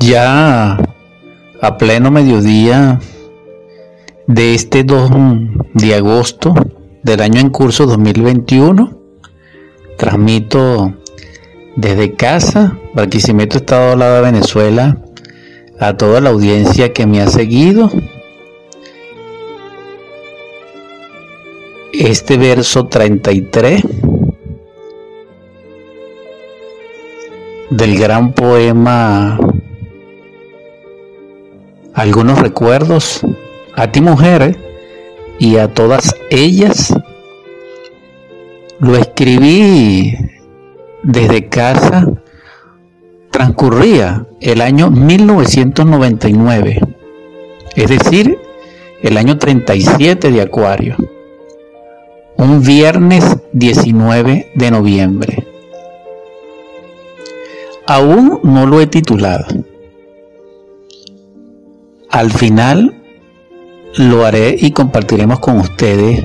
Ya a pleno mediodía de este 2 de agosto del año en curso 2021, transmito desde casa, Barquisimeto, Estado de Venezuela, a toda la audiencia que me ha seguido. Este verso 33 del gran poema Algunos recuerdos a ti mujer y a todas ellas. Lo escribí desde casa. Transcurría el año 1999, es decir, el año 37 de Acuario, un viernes 19 de noviembre. Aún no lo he titulado. Al final lo haré y compartiremos con ustedes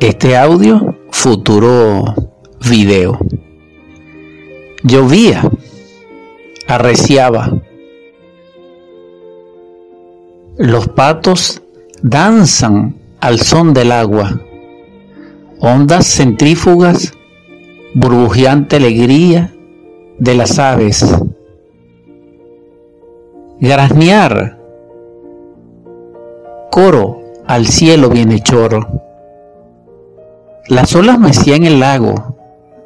este audio, futuro video. Llovía, arreciaba. Los patos danzan al son del agua. Ondas centrífugas, burbujeante alegría de las aves. Graznear coro al cielo viene choro. Las olas mecían el lago,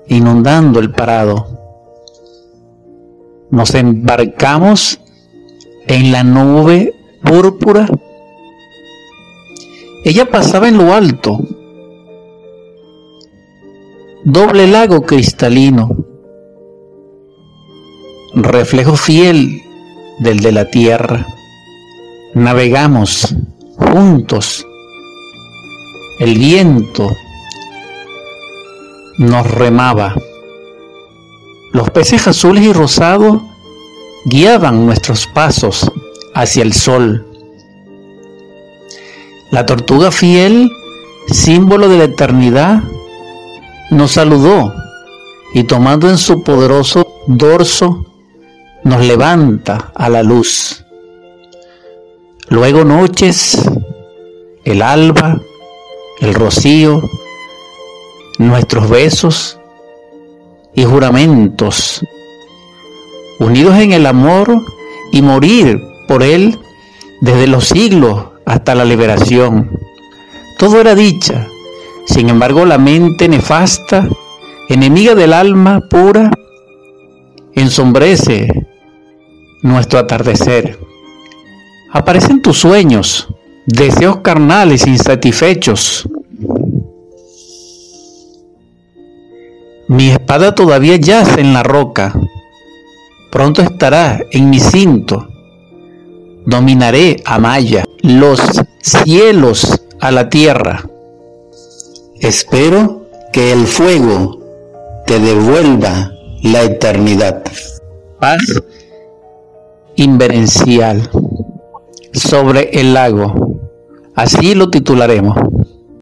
inundando el parado. Nos embarcamos en la nube púrpura. Ella pasaba en lo alto, doble lago cristalino, reflejo fiel del de la tierra. Navegamos juntos. El viento nos remaba. Los peces azules y rosados guiaban nuestros pasos hacia el sol. La tortuga fiel, símbolo de la eternidad, nos saludó y tomando en su poderoso dorso, nos levanta a la luz. Luego noches, el alba, el rocío, nuestros besos y juramentos, unidos en el amor y morir por él desde los siglos hasta la liberación. Todo era dicha, sin embargo la mente nefasta, enemiga del alma pura, ensombrece nuestro atardecer. Aparecen tus sueños, deseos carnales insatisfechos. Mi espada todavía yace en la roca. Pronto estará en mi cinto. Dominaré a Maya, los cielos a la tierra. Espero que el fuego te devuelva la eternidad. Paz inverencial sobre el lago. Así lo titularemos.